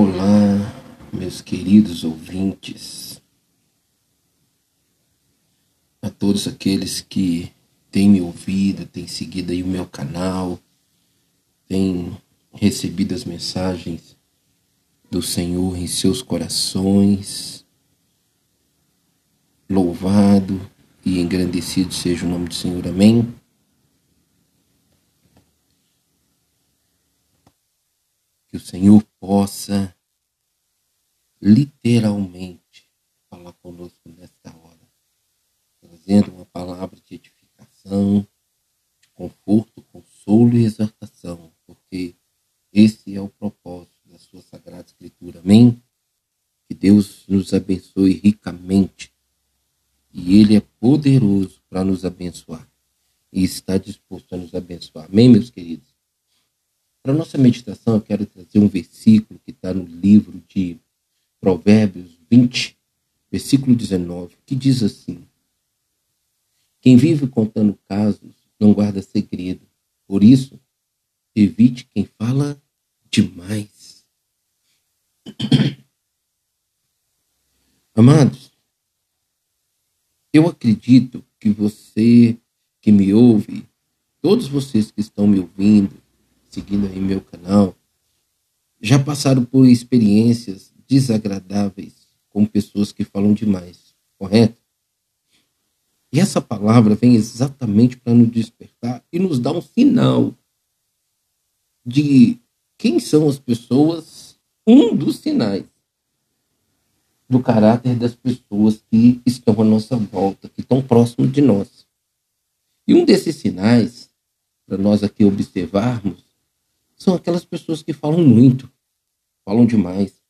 Olá, meus queridos ouvintes, a todos aqueles que têm me ouvido, têm seguido aí o meu canal, têm recebido as mensagens do Senhor em seus corações. Louvado e engrandecido seja o nome do Senhor. Amém. Que o Senhor possa literalmente falar conosco nesta hora, trazendo uma palavra de edificação, de conforto, consolo e exortação, porque esse é o propósito da sua sagrada escritura. Amém? Que Deus nos abençoe ricamente e ele é poderoso para nos abençoar e está disposto a nos abençoar. Amém, meus queridos? Para nossa meditação, eu quero trazer um versículo que está no livro de Provérbios 20, versículo 19, que diz assim: Quem vive contando casos não guarda segredo. Por isso, evite quem fala demais. Amados, eu acredito que você que me ouve, todos vocês que estão me ouvindo, seguindo aí meu canal, já passaram por experiências desagradáveis com pessoas que falam demais, correto? E essa palavra vem exatamente para nos despertar e nos dar um sinal de quem são as pessoas, um dos sinais do caráter das pessoas que estão à nossa volta, que estão próximos de nós. E um desses sinais, para nós aqui observarmos, são aquelas pessoas que falam muito, falam demais.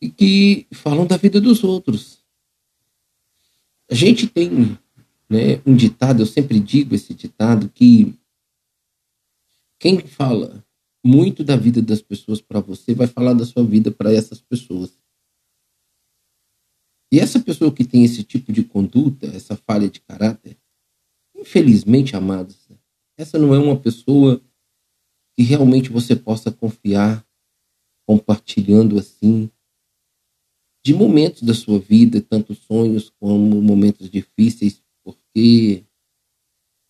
E que falam da vida dos outros. A gente tem né, um ditado, eu sempre digo esse ditado, que quem fala muito da vida das pessoas para você vai falar da sua vida para essas pessoas. E essa pessoa que tem esse tipo de conduta, essa falha de caráter, infelizmente, amados, essa não é uma pessoa que realmente você possa confiar, compartilhando assim, de momentos da sua vida, tanto sonhos como momentos difíceis, porque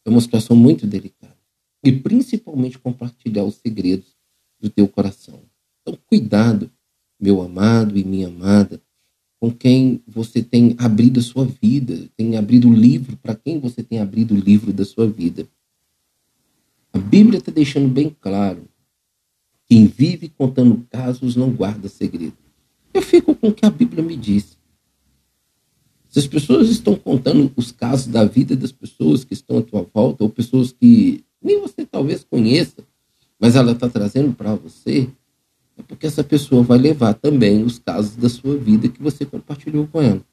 é uma situação muito delicada. E principalmente compartilhar os segredos do teu coração. Então, cuidado, meu amado e minha amada, com quem você tem abrido a sua vida, tem abrido o livro, para quem você tem abrido o livro da sua vida. Bíblia está deixando bem claro: quem vive contando casos não guarda segredo. Eu fico com o que a Bíblia me diz. Se as pessoas estão contando os casos da vida das pessoas que estão à tua volta, ou pessoas que nem você talvez conheça, mas ela está trazendo para você, é porque essa pessoa vai levar também os casos da sua vida que você compartilhou com ela.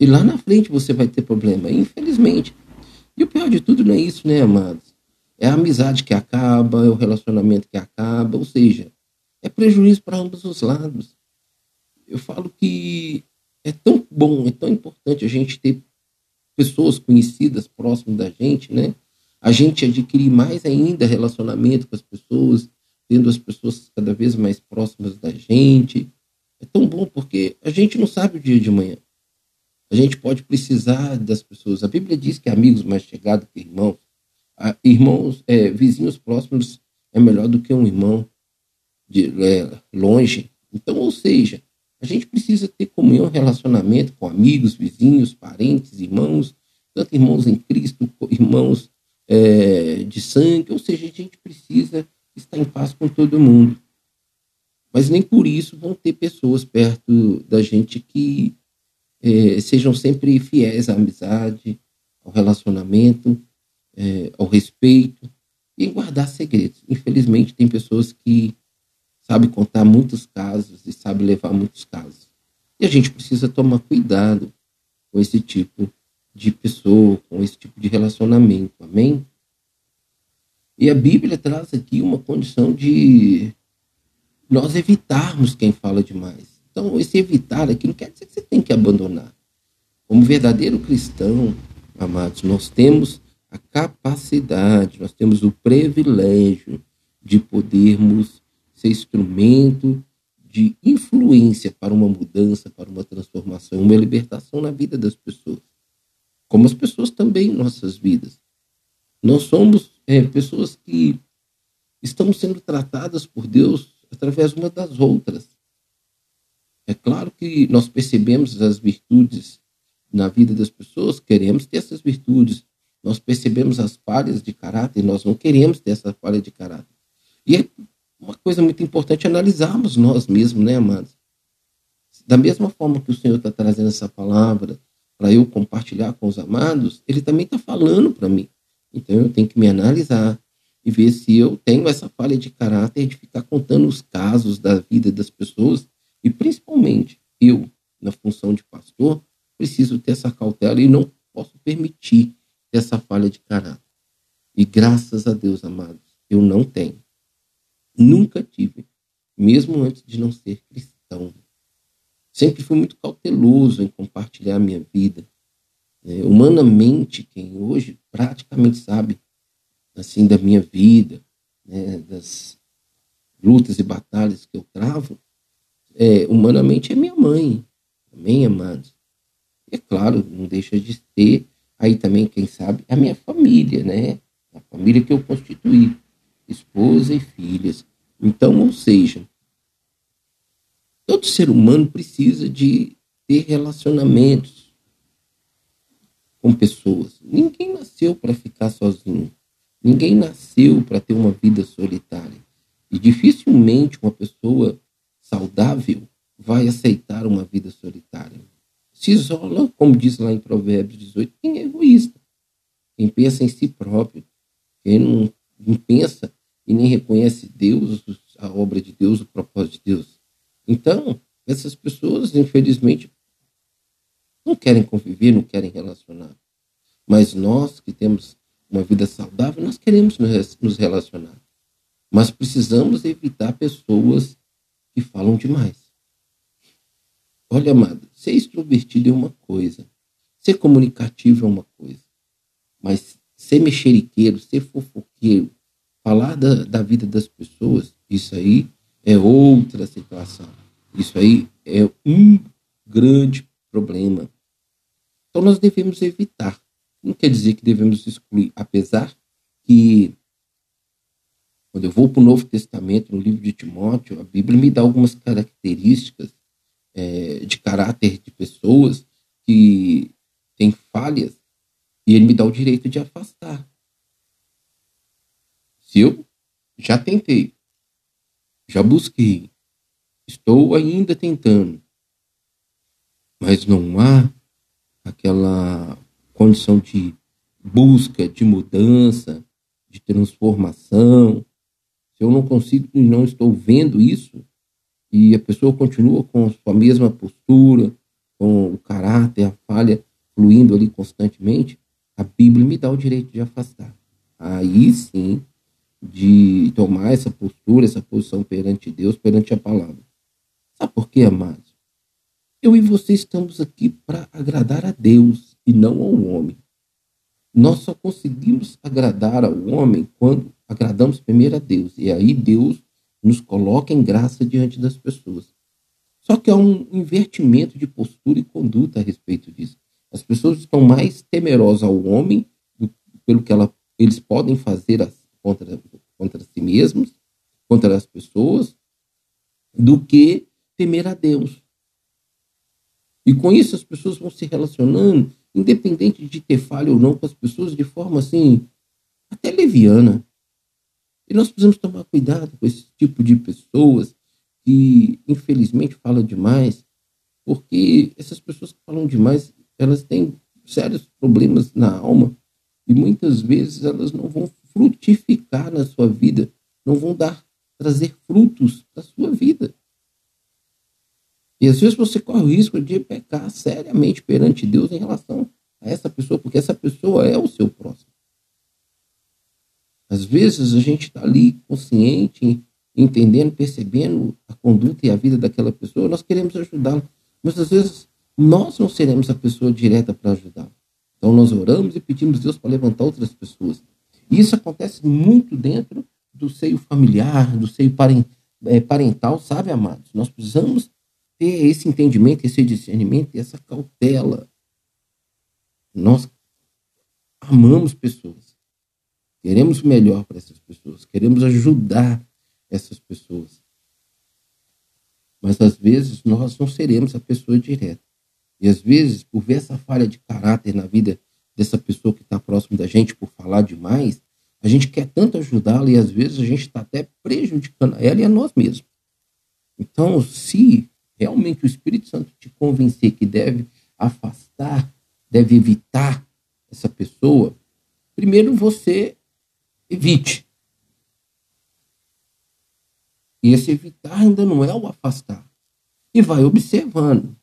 E lá na frente você vai ter problema, infelizmente. E o pior de tudo não é isso, né, amados? É a amizade que acaba, é o relacionamento que acaba, ou seja, é prejuízo para ambos os lados. Eu falo que é tão bom, é tão importante a gente ter pessoas conhecidas próximas da gente, né? A gente adquirir mais ainda relacionamento com as pessoas, tendo as pessoas cada vez mais próximas da gente. É tão bom porque a gente não sabe o dia de manhã. A gente pode precisar das pessoas. A Bíblia diz que amigos mais chegados que irmãos irmãos, é, vizinhos próximos é melhor do que um irmão de é, longe. Então, ou seja, a gente precisa ter comunhão, relacionamento com amigos, vizinhos, parentes, irmãos, tanto irmãos em Cristo, irmãos é, de sangue, ou seja, a gente precisa estar em paz com todo mundo. Mas nem por isso vão ter pessoas perto da gente que é, sejam sempre fiéis à amizade, ao relacionamento, é, ao respeito e guardar segredos. Infelizmente, tem pessoas que sabem contar muitos casos e sabem levar muitos casos. E a gente precisa tomar cuidado com esse tipo de pessoa, com esse tipo de relacionamento. Amém? E a Bíblia traz aqui uma condição de nós evitarmos quem fala demais. Então, esse evitar aqui não quer dizer que você tem que abandonar. Como verdadeiro cristão, amados, nós temos a capacidade, nós temos o privilégio de podermos ser instrumento de influência para uma mudança, para uma transformação, uma libertação na vida das pessoas. Como as pessoas também em nossas vidas. Nós somos é, pessoas que estamos sendo tratadas por Deus através uma das outras. É claro que nós percebemos as virtudes na vida das pessoas, queremos ter essas virtudes. Nós percebemos as falhas de caráter, nós não queremos ter essa falha de caráter. E é uma coisa muito importante analisarmos nós mesmos, né, amados? Da mesma forma que o Senhor está trazendo essa palavra para eu compartilhar com os amados, Ele também está falando para mim. Então eu tenho que me analisar e ver se eu tenho essa falha de caráter de ficar contando os casos da vida das pessoas e principalmente eu, na função de pastor, preciso ter essa cautela e não posso permitir essa falha de caráter. E graças a Deus, amados, eu não tenho. Nunca tive, mesmo antes de não ser cristão. Sempre fui muito cauteloso em compartilhar a minha vida. É, humanamente, quem hoje praticamente sabe assim da minha vida, né, das lutas e batalhas que eu travo, é, humanamente é minha mãe, amém, amados. E é claro, não deixa de ter aí também, quem sabe, a minha família, né? A família que eu constituí, esposa e filhas. Então, ou seja, todo ser humano precisa de ter relacionamentos com pessoas. Ninguém nasceu para ficar sozinho. Ninguém nasceu para ter uma vida solitária. E dificilmente uma pessoa saudável vai aceitar uma vida solitária. Se isola, como diz lá em Provérbios 18, quem é egoísta, quem pensa em si próprio, quem não, não pensa e nem reconhece Deus, a obra de Deus, o propósito de Deus. Então, essas pessoas, infelizmente, não querem conviver, não querem relacionar. Mas nós que temos uma vida saudável, nós queremos nos relacionar. Mas precisamos evitar pessoas que falam demais. Olha, amado, ser extrovertido é uma coisa, ser comunicativo é uma coisa, mas ser mexeriqueiro, ser fofoqueiro, falar da, da vida das pessoas, isso aí é outra situação. Isso aí é um grande problema. Então nós devemos evitar. Não quer dizer que devemos excluir, apesar que quando eu vou para o Novo Testamento, no livro de Timóteo, a Bíblia me dá algumas características é, de caráter de pessoas que têm falhas e ele me dá o direito de afastar. Se eu já tentei, já busquei, estou ainda tentando, mas não há aquela condição de busca, de mudança, de transformação. Se eu não consigo e não estou vendo isso, e a pessoa continua com a sua mesma postura, com o caráter, a falha fluindo ali constantemente, a Bíblia me dá o direito de afastar. Aí sim, de tomar essa postura, essa posição perante Deus, perante a palavra. Sabe por quê, amados? Eu e você estamos aqui para agradar a Deus e não ao homem. Nós só conseguimos agradar ao homem quando agradamos primeiro a Deus. E aí Deus nos coloca em graça diante das pessoas. Só que há um invertimento de postura e conduta a respeito disso. As pessoas estão mais temerosas ao homem do, pelo que ela, eles podem fazer as, contra, contra si mesmos, contra as pessoas, do que temer a Deus. E com isso as pessoas vão se relacionando, independente de ter falha ou não com as pessoas, de forma assim, até leviana. E nós precisamos tomar cuidado com esse tipo de pessoas que, infelizmente, falam demais, porque essas pessoas que falam demais, elas têm sérios problemas na alma e muitas vezes elas não vão frutificar na sua vida, não vão dar trazer frutos para sua vida. E às vezes você corre o risco de pecar seriamente perante Deus em relação a essa pessoa, porque essa pessoa é o seu próximo. Às vezes a gente está ali consciente, entendendo, percebendo a conduta e a vida daquela pessoa, nós queremos ajudá-la. Mas às vezes nós não seremos a pessoa direta para ajudá-la. Então nós oramos e pedimos a Deus para levantar outras pessoas. E isso acontece muito dentro do seio familiar, do seio é, parental, sabe, amados? Nós precisamos ter esse entendimento, esse discernimento e essa cautela. Nós amamos pessoas, queremos o melhor para essas pessoas, queremos ajudar essas pessoas. Mas às vezes nós não seremos a pessoa direta. E às vezes, por ver essa falha de caráter na vida dessa pessoa que está próximo da gente, por falar demais, a gente quer tanto ajudá-la e às vezes a gente está até prejudicando ela e a nós mesmos. Então, se realmente o Espírito Santo te convencer que deve afastar, deve evitar essa pessoa, primeiro você evite. E esse evitar ainda não é o afastar. E vai observando.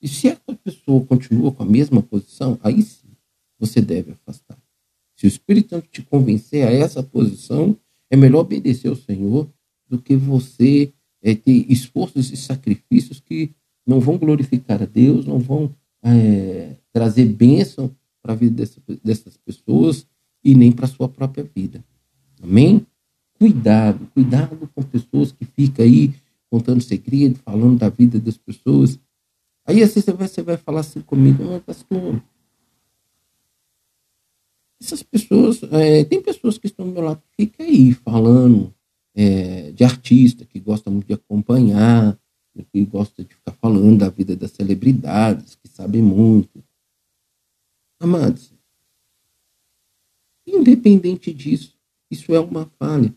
E se essa pessoa continua com a mesma posição, aí sim você deve afastar. Se o Espírito Santo te convencer a essa posição, é melhor obedecer ao Senhor do que você é, ter esforços e sacrifícios que não vão glorificar a Deus, não vão é, trazer bênção para a vida dessa, dessas pessoas e nem para a sua própria vida. Amém? Cuidado, cuidado com pessoas que ficam aí contando segredo, falando da vida das pessoas. Aí assim você vai, você vai falar assim comigo, mas pastor, essas pessoas, é, tem pessoas que estão do meu lado que ficam aí falando é, de artista, que gosta muito de acompanhar, que gosta de ficar falando da vida das celebridades, que sabem muito. Amados, independente disso, isso é uma falha.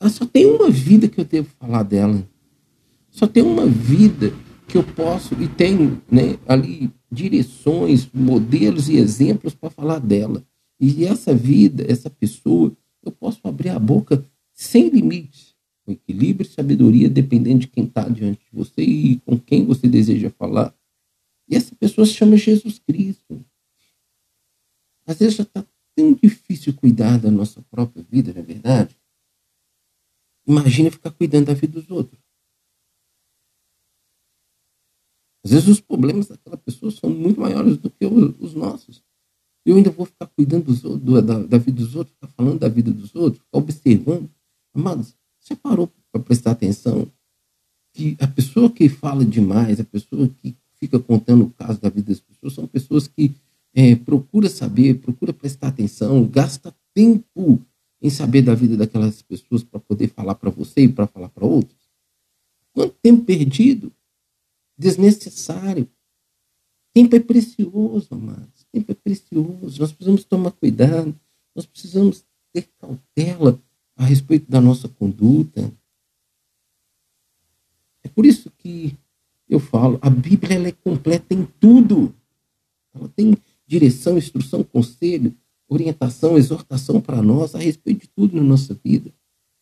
Ela só tem uma vida que eu devo falar dela. Só tem uma vida que eu posso e tenho né, ali direções, modelos e exemplos para falar dela. E essa vida, essa pessoa, eu posso abrir a boca sem limites, com equilíbrio e sabedoria, dependendo de quem está diante de você e com quem você deseja falar. E essa pessoa se chama Jesus Cristo. Às vezes já está tão difícil cuidar da nossa própria vida, não é verdade? Imagina ficar cuidando da vida dos outros. Às vezes os problemas daquela pessoa são muito maiores do que os nossos. Eu ainda vou ficar cuidando dos, do, da, da, vida dos outros, ficar falando da vida dos outros, ficar observando. Amados, você parou para prestar atenção que a pessoa que fala demais, a pessoa que fica contando o caso da vida das pessoas, são pessoas que é, procura saber, procura prestar atenção, gasta tempo em saber da vida daquelas pessoas para poder falar para você e para falar para outros. Quanto tempo perdido, desnecessário. Tempo é precioso, amados tempo é precioso, nós precisamos tomar cuidado, nós precisamos ter cautela a respeito da nossa conduta. É por isso que eu falo, a Bíblia ela é completa em tudo. Ela tem direção, instrução, conselho, orientação, exortação para nós a respeito de tudo na nossa vida.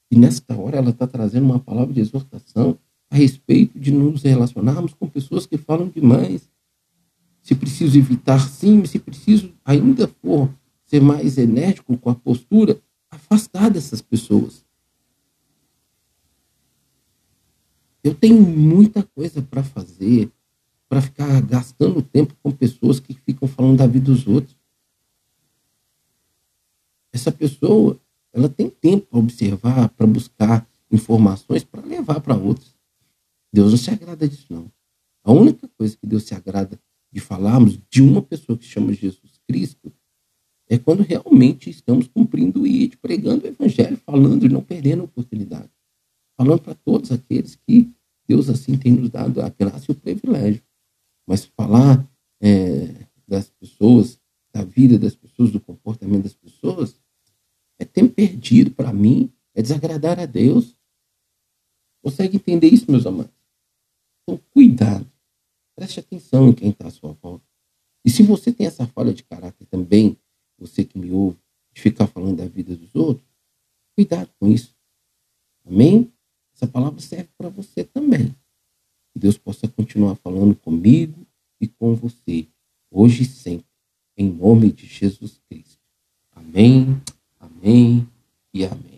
E nesta hora ela está trazendo uma palavra de exortação a respeito de nos relacionarmos com pessoas que falam demais, se preciso evitar, sim, se preciso ainda for ser mais enérgico com a postura, afastar dessas pessoas. Eu tenho muita coisa para fazer, para ficar gastando tempo com pessoas que ficam falando da vida dos outros. Essa pessoa, ela tem tempo para observar, para buscar informações, para levar para outros. Deus não se agrada disso, não. A única coisa que Deus se agrada de falarmos de uma pessoa que chama Jesus Cristo, é quando realmente estamos cumprindo ID, pregando o evangelho, falando e não perdendo a oportunidade. Falando para todos aqueles que Deus assim tem nos dado a graça e o privilégio. Mas falar é, das pessoas, da vida das pessoas, do comportamento das pessoas, é tempo perdido para mim, é desagradar a Deus. Consegue entender isso, meus amados? Então, cuidado. Preste atenção em quem está à sua volta. E se você tem essa falha de caráter também, você que me ouve, de ficar falando da vida dos outros, cuidado com isso. Amém? Essa palavra serve para você também. Que Deus possa continuar falando comigo e com você, hoje e sempre, em nome de Jesus Cristo. Amém, amém e amém.